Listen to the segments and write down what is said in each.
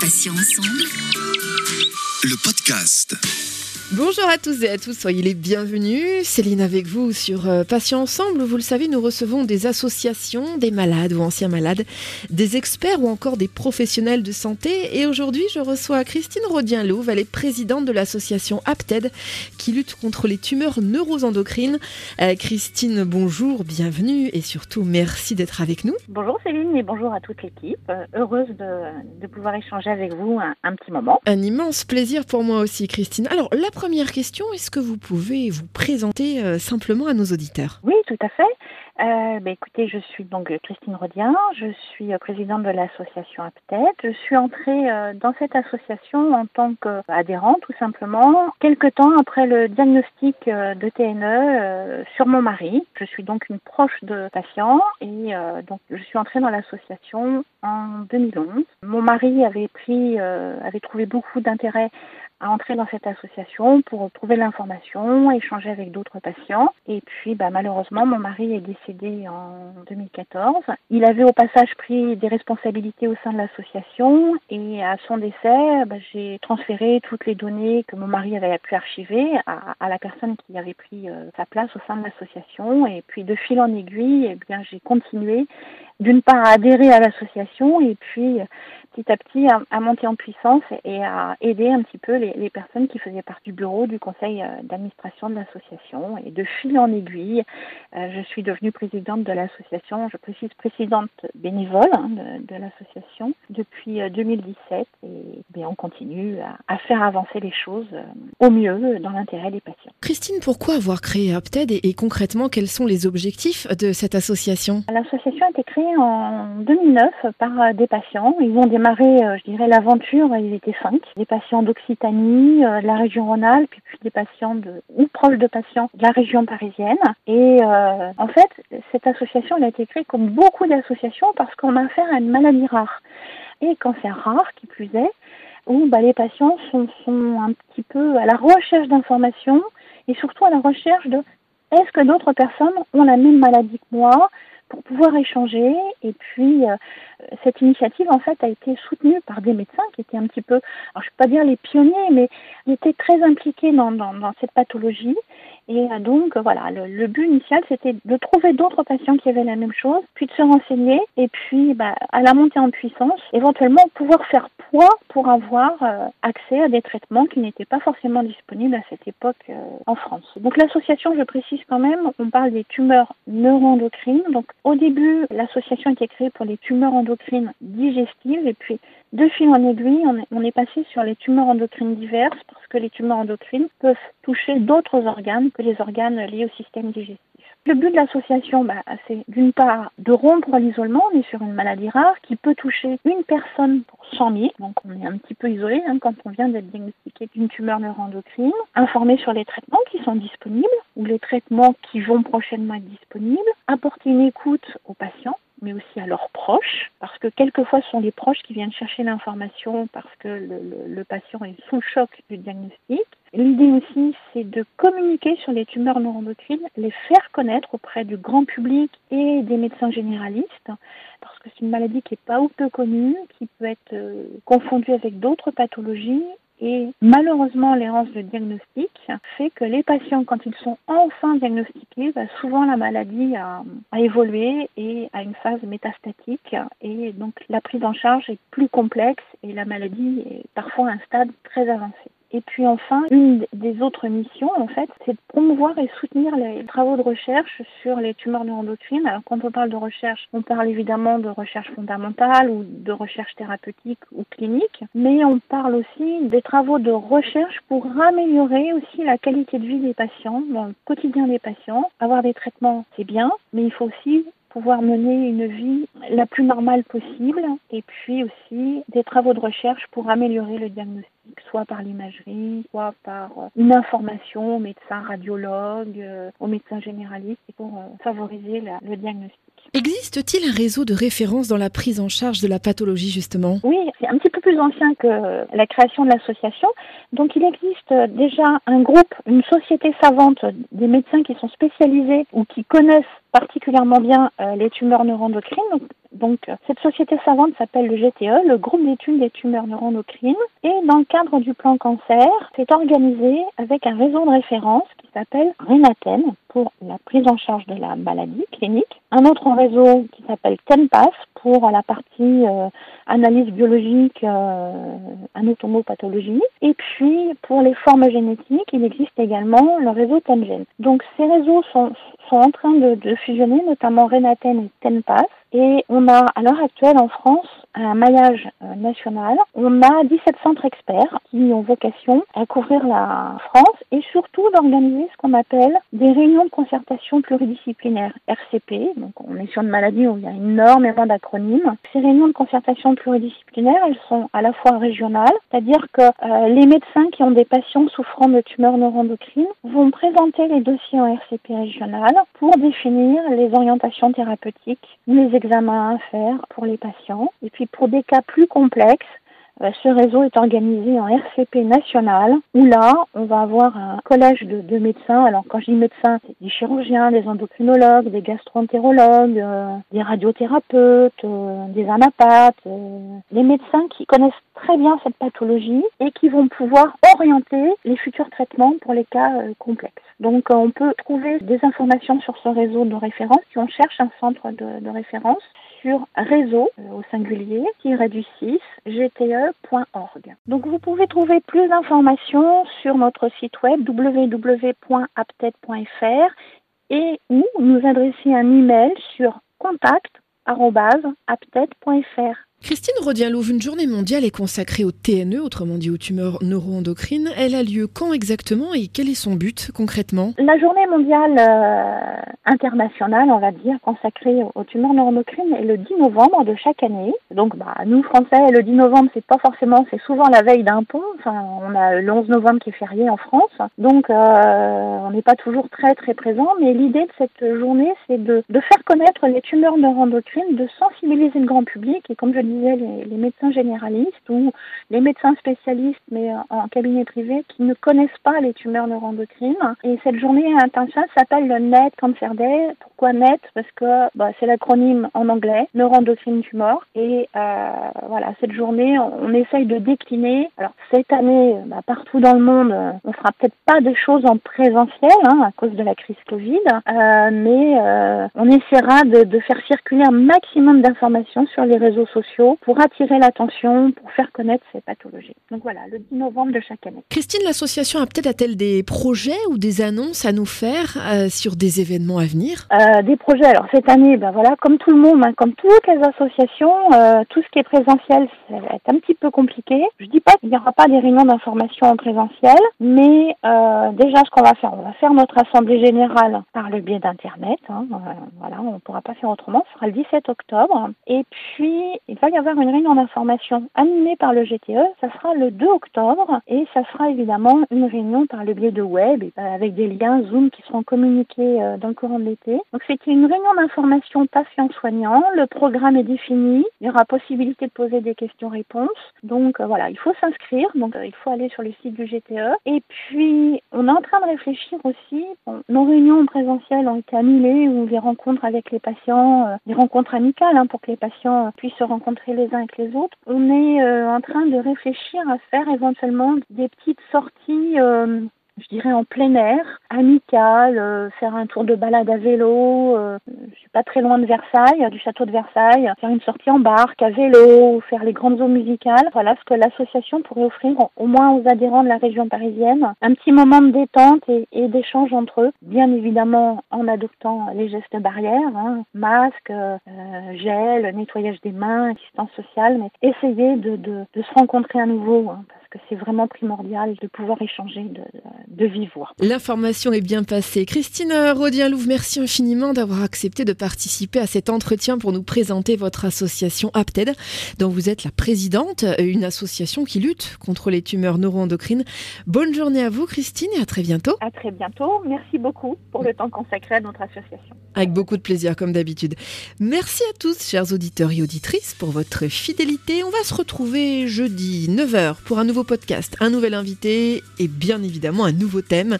Patients ensemble. Le podcast. Bonjour à tous et à tous, soyez les bienvenus. Céline avec vous sur euh, Patients Ensemble. Vous le savez, nous recevons des associations, des malades ou anciens malades, des experts ou encore des professionnels de santé. Et aujourd'hui, je reçois Christine Rodien-Louve. Elle est présidente de l'association APTED qui lutte contre les tumeurs neuroendocrines. Euh, Christine, bonjour, bienvenue et surtout merci d'être avec nous. Bonjour Céline et bonjour à toute l'équipe. Euh, heureuse de, de, pouvoir échanger avec vous un, un, petit moment. Un immense plaisir pour moi aussi, Christine. Alors, la première question, est-ce que vous pouvez vous présenter euh, simplement à nos auditeurs? Oui, tout à fait. Euh, bah, écoutez, je suis donc Christine Rodien, je suis euh, présidente de l'association APTED. Je suis entrée euh, dans cette association en tant qu'adhérente, tout simplement, quelques temps après le diagnostic euh, de TNE euh, sur mon mari. Je suis donc une proche de patient et donc je suis entrée dans l'association en 2011. Mon mari avait pris, avait trouvé beaucoup d'intérêt à entrer dans cette association pour trouver l'information, échanger avec d'autres patients. Et puis, bah, malheureusement, mon mari est décédé en 2014. Il avait au passage pris des responsabilités au sein de l'association et à son décès, bah, j'ai transféré toutes les données que mon mari avait pu archiver à, la personne qui avait pris euh, sa place au sein de l'association. Et puis, de fil en aiguille, eh bien, j'ai continué d'une part à adhérer à l'association et puis petit à petit à, à, monter en puissance et à aider un petit peu les, les personnes qui faisaient partie du bureau du conseil d'administration de l'association. Et de fil en aiguille, euh, je suis devenue présidente de l'association, je précise présidente bénévole hein, de, de l'association depuis 2017 et bien, on continue à, à, faire avancer les choses au mieux dans l'intérêt des patients. Christine, pourquoi avoir créé Apted et, et concrètement quels sont les objectifs de cette association? L'association a été créée en 2009 par des patients. Ils ont démarré, je dirais, l'aventure, ils étaient cinq, des patients d'Occitanie, de la région Rhône-Alpes, puis, des patients ou proches de patients de la région parisienne. Et euh, en fait, cette association elle a été créée comme beaucoup d'associations parce qu'on a affaire à une maladie rare. Et cancer rare, qui plus est, où bah, les patients sont, sont un petit peu à la recherche d'informations et surtout à la recherche de est-ce que d'autres personnes ont la même maladie que moi? Pour pouvoir échanger. Et puis, euh, cette initiative, en fait, a été soutenue par des médecins qui étaient un petit peu, alors je ne peux pas dire les pionniers, mais ils étaient très impliqués dans, dans, dans cette pathologie. Et euh, donc, voilà, le, but initial, c'était de trouver d'autres patients qui avaient la même chose, puis de se renseigner, et puis, bah, à la montée en puissance, éventuellement pouvoir faire poids pour avoir euh, accès à des traitements qui n'étaient pas forcément disponibles à cette époque euh, en France. Donc, l'association, je précise quand même, on parle des tumeurs neuroendocrines. Donc, au début, l'association était créée pour les tumeurs endocrines digestives, et puis, de fil en aiguille, on est, passé sur les tumeurs endocrines diverses parce que les tumeurs endocrines peuvent toucher d'autres organes que les organes liés au système digestif. Le but de l'association, bah, c'est d'une part de rompre l'isolement. On est sur une maladie rare qui peut toucher une personne pour 100 000. Donc on est un petit peu isolé hein, quand on vient d'être diagnostiqué d'une tumeur neuroendocrine. Informer sur les traitements qui sont disponibles ou les traitements qui vont prochainement être disponibles. Apporter une écoute aux patients mais aussi à leurs proches, parce que quelquefois ce sont les proches qui viennent chercher l'information parce que le, patient est sous le choc du diagnostic. L'idée aussi, c'est de communiquer sur les tumeurs neuroendocrines, les faire connaître auprès du grand public et des médecins généralistes, parce que c'est une maladie qui n'est pas ou peu connue, qui peut être euh, confondue avec d'autres pathologies et malheureusement, l'errance de diagnostic fait que les patients, quand ils sont enfin diagnostiqués, bah, souvent la maladie a, a, évolué et a une phase métastatique. Et donc la prise en charge est plus complexe et la maladie est parfois à un stade très avancé. Et puis enfin, une des autres missions, en fait, c'est de promouvoir et soutenir les travaux de recherche sur les tumeurs neuroendocrines. Alors quand on parle de recherche, on parle évidemment de recherche fondamentale ou de recherche thérapeutique ou clinique, mais on parle aussi des travaux de recherche pour améliorer aussi la qualité de vie des patients, dans le quotidien des patients. Avoir des traitements, c'est bien, mais il faut aussi pouvoir mener une vie la plus normale possible et puis aussi des travaux de recherche pour améliorer le diagnostic, soit par l'imagerie, soit par une information aux médecins radiologues, aux médecins généralistes pour favoriser la, le diagnostic. Existe-t-il un réseau de référence dans la prise en charge de la pathologie justement? Oui, c'est un petit peu plus ancien que la création de l'association. Donc il existe déjà un groupe, une société savante des médecins qui sont spécialisés ou qui connaissent particulièrement bien euh, les tumeurs neuroendocrines. Donc, donc, cette société savante s'appelle le GTE, le groupe d'études des tumeurs neuroendocrines. Et dans le cadre du plan cancer, c'est organisé avec un réseau de référence qui s'appelle Renaten pour la prise en charge de la maladie clinique. Un autre réseau qui s'appelle TENPAS pour la partie euh, analyse biologique, euh, anatomopathologie. Et puis, pour les formes génétiques, il existe également le réseau TENGEN. Donc, ces réseaux sont, sont en train de, de fusionner, notamment Renaten et TENPAS. Et on a à l'heure actuelle en France un maillage euh, national. On a 17 centres experts qui ont vocation à couvrir la France et surtout d'organiser ce qu'on appelle des réunions de concertation pluridisciplinaire RCP. Donc on est sur une maladie où il y a énormément d'acronymes. Ces réunions de concertation pluridisciplinaire, elles sont à la fois régionales, c'est-à-dire que euh, les médecins qui ont des patients souffrant de tumeurs neuroendocrines vont présenter les dossiers en RCP régional pour définir les orientations thérapeutiques, les examens à faire pour les patients. Et puis pour des cas plus complexes, ce réseau est organisé en RCP national, où là, on va avoir un collège de, médecins. Alors, quand je dis médecins, c'est des chirurgiens, des endocrinologues, des gastroentérologues, euh, des radiothérapeutes, euh, des anapathes, des médecins qui connaissent très bien cette pathologie et qui vont pouvoir orienter les futurs traitements pour les cas complexes. Donc, on peut trouver des informations sur ce réseau de référence si on cherche un centre de, de référence sur réseau euh, au singulier du 6 gte.org. Donc vous pouvez trouver plus d'informations sur notre site web www.aptet.fr et ou nous adresser un email sur contact@aptet.fr. Christine Rodialov, une journée mondiale est consacrée au TNE, autrement dit aux tumeurs neuroendocrines. Elle a lieu quand exactement et quel est son but concrètement? La journée mondiale euh, internationale, on va dire, consacrée aux tumeurs neuroendocrines est le 10 novembre de chaque année. Donc bah, nous Français, le 10 novembre, c'est pas forcément, c'est souvent la veille d'un pont. Enfin, on a le 11 novembre qui est férié en France. Donc euh, on n'est pas toujours très très présent, mais l'idée de cette journée, c'est de, faire connaître les tumeurs neuroendocrines, de sensibiliser le grand public et comme je les, médecins généralistes ou les médecins spécialistes, mais en, cabinet privé, qui ne connaissent pas les tumeurs neuroendocrines. Et cette journée internationale s'appelle le NET Cancer Day. Pourquoi NET Parce que bah, c'est l'acronyme en anglais, neuroendocrine tumor. Et euh, voilà, cette journée, on, essaye de décliner. Alors cette année, bah, partout dans le monde, on fera peut-être pas de choses en présentiel hein, à cause de la crise Covid, euh, mais euh, on essaiera de, de faire circuler un maximum d'informations sur les réseaux sociaux pour attirer l'attention, pour faire connaître ces pathologies. Donc voilà, le 10 novembre de chaque année. Christine, l'association a peut-être a-t-elle des projets ou des annonces à nous faire euh, sur des événements à venir? Euh, Des projets. Alors cette année, ben voilà, comme tout le monde, hein, comme toutes les associations, euh, tout ce qui est présentiel, ça va être un petit peu compliqué. Je dis pas qu'il n'y aura pas des réunions d'information en présentiel, mais déjà ce qu'on va faire, on va faire notre assemblée générale par le biais d'internet. Hein, voilà, on ne pourra pas faire autrement. Ce sera le 17 octobre. Et puis il va y avoir une réunion d'information animée par le GTE. Ça sera le 2 octobre et ça sera évidemment une réunion par le biais de web euh, avec des liens Zoom qui seront communiqués euh, dans le courant de l'été. C'est une réunion d'information patient-soignant. Le programme est défini. Il y aura possibilité de poser des questions-réponses. Donc euh, voilà, il faut s'inscrire. Donc il faut aller sur le site du GTE. Et puis on est en train de réfléchir aussi. nos réunions présentielles ont été annulées ou les rencontres avec les patients, des rencontres amicales hein, pour que les patients puissent se rencontrer les uns avec les autres. On est euh, en train de réfléchir à faire éventuellement des petites sorties euh, je dirais en plein air, amical, euh, faire un tour de balade à vélo. Euh, je suis pas très loin de Versailles, du château de Versailles, faire une sortie en barque à vélo, faire les grandes eaux musicales. Voilà ce que l'association pourrait offrir au moins aux adhérents de la région parisienne. Un petit moment de détente et, d'échange entre eux, bien évidemment en adoptant les gestes barrières, hein, masque, euh, gel, nettoyage des mains, distance sociale, mais essayer de, de, de se rencontrer à nouveau. Hein, que c'est vraiment primordial de pouvoir échanger de, de vive voix. L'information est bien passée. Christine Rodien-Louve, merci infiniment d'avoir accepté de participer à cet entretien pour nous présenter votre association APTED, dont vous êtes la présidente, une association qui lutte contre les tumeurs neuroendocrines. Bonne journée à vous, Christine, et à très bientôt. À très bientôt. Merci beaucoup pour le temps consacré à notre association. Avec beaucoup de plaisir, comme d'habitude. Merci à tous, chers auditeurs et auditrices, pour votre fidélité. On va se retrouver jeudi 9h pour un nouveau podcast, un nouvel invité et bien évidemment un nouveau thème.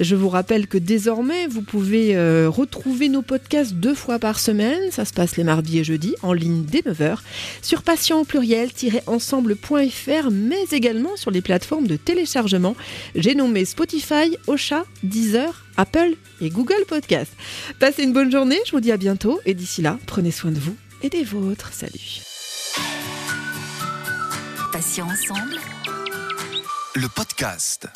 Je vous rappelle que désormais, vous pouvez euh, retrouver nos podcasts deux fois par semaine. Ça se passe les mardis et jeudis, en ligne dès 9h, sur patient au pluriel-ensemble.fr, mais également sur les plateformes de téléchargement. J'ai nommé Spotify, Ocha, Deezer, Apple et Google Podcast. Passez une bonne journée, je vous dis à bientôt et d'ici là, prenez soin de vous et des vôtres. Salut. Ensemble. Le podcast.